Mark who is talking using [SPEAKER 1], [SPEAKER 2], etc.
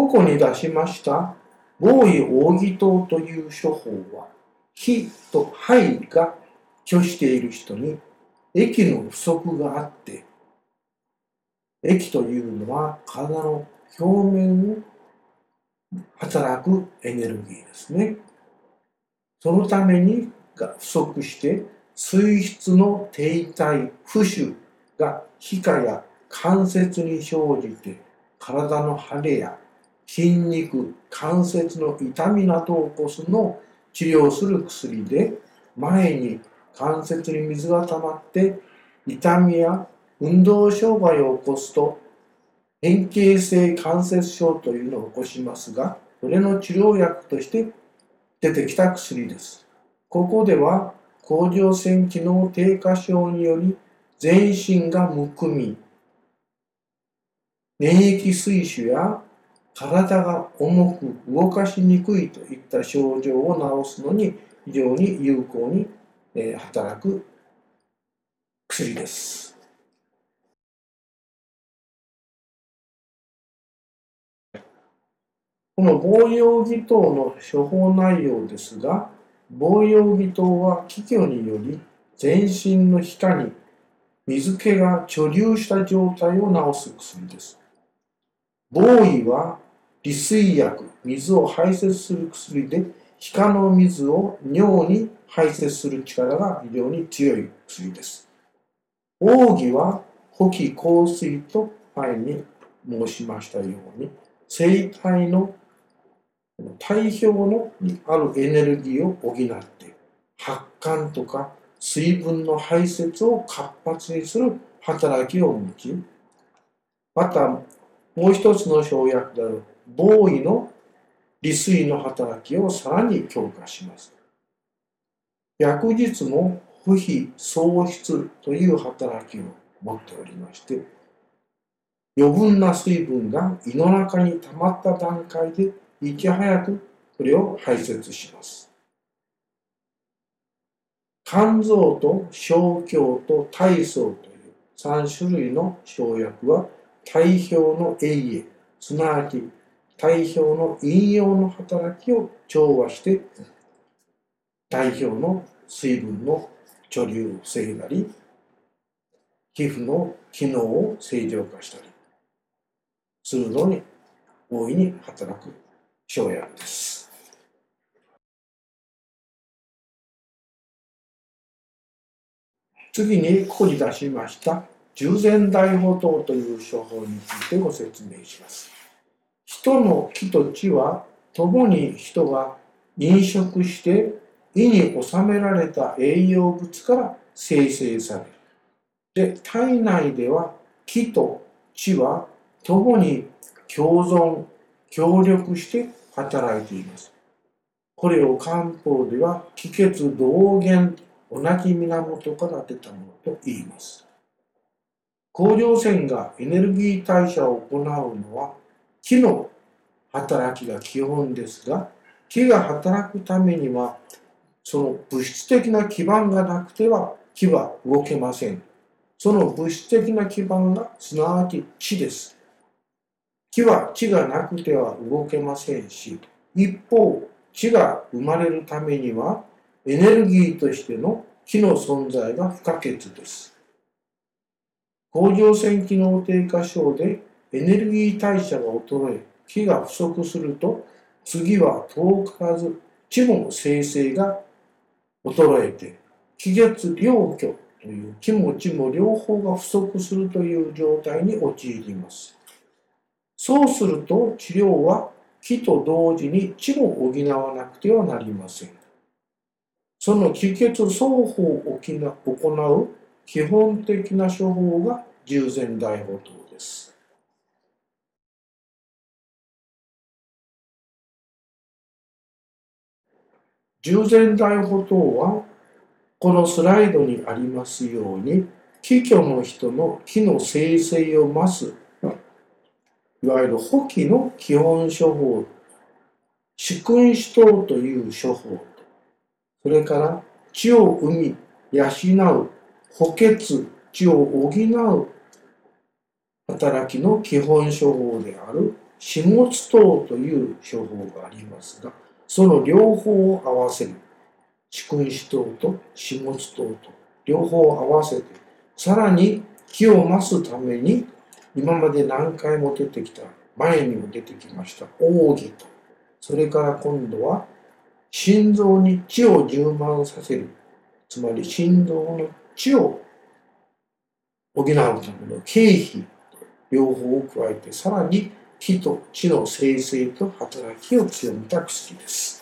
[SPEAKER 1] ここに出しました防衛奥義党という処方は、火と肺が拒している人に液の不足があって、液というのは体の表面を働くエネルギーですね。そのためにが不足して水質の停滞、浮腫が皮下や関節に生じて体の腫れや筋肉、関節の痛みなどを起こすのを治療する薬で前に関節に水が溜まって痛みや運動障害を起こすと変形性関節症というのを起こしますがそれの治療薬として出てきた薬です。ここでは甲状腺機能低下症により全身がむくみ免疫水腫や体が重く動かしにくいといった症状を治すのに非常に有効に働く薬です。この防用義糖の処方内容ですが、防用義糖は気虚により全身の皮下に水気が貯留した状態を治す薬です。防衣は利水薬、水を排泄する薬で、皮下の水を尿に排泄する力が非常に強い薬です。奥義は補気香水と前に申しましたように、生体の体表のにあるエネルギーを補って発汗とか水分の排泄を活発にする働きを持ちまたもう一つの生薬である防衛の利水の働きをさらに強化します。薬日も不比喪失という働きを持っておりまして、余分な水分が胃の中に溜まった段階でいち早くそれを排泄します。肝臓と小腸と体操という3種類の生薬は体表の栄栄、すなわち体表の陰陽の働きを調和して体表の水分の貯留を防いだり皮膚の機能を正常化したりするのに大いに働く生薬です。次にここに出しました従前大法等という処方についてご説明します。人の気と地は共に人が飲食して胃に収められた栄養物から生成される。で、体内では気と地は共に共存、協力して働いています。これを漢方では気血同源、同じ源から出たものと言います。甲状腺がエネルギー代謝を行うのは気の働きが基本ですが、気が働くためには、その物質的な基盤がなくては気は動けません。その物質的な基盤がすなわち地です。気は地がなくては動けませんし、一方、地が生まれるためにはエネルギーとしての気の存在が不可欠です。甲状腺機能低下症でエネルギー代謝が衰え、気が不足すると、次は遠からず地も生成が衰えて、気月両虚という気も地も両方が不足するという状態に陥ります。そうすると治療は気と同時に地も補わなくてはなりません。その気血双方を行う基本的な処方が従前大法等です。従前大法等はこのスライドにありますように気虚の人の気の生成を増すいわゆる補気の基本処方主君主等という処方それから血を生み養う補欠血を補う働きの基本処方である始末糖という処方がありますが、その両方を合わせる。蓄運子糖と始末糖と両方を合わせて、さらに気を増すために、今まで何回も出てきた、前にも出てきました、奥義と、それから今度は、心臓に血を充満させる。つまり心臓の血を補うための経費、両方を加えて、さらに火と地の生成と働きを強めた薬です。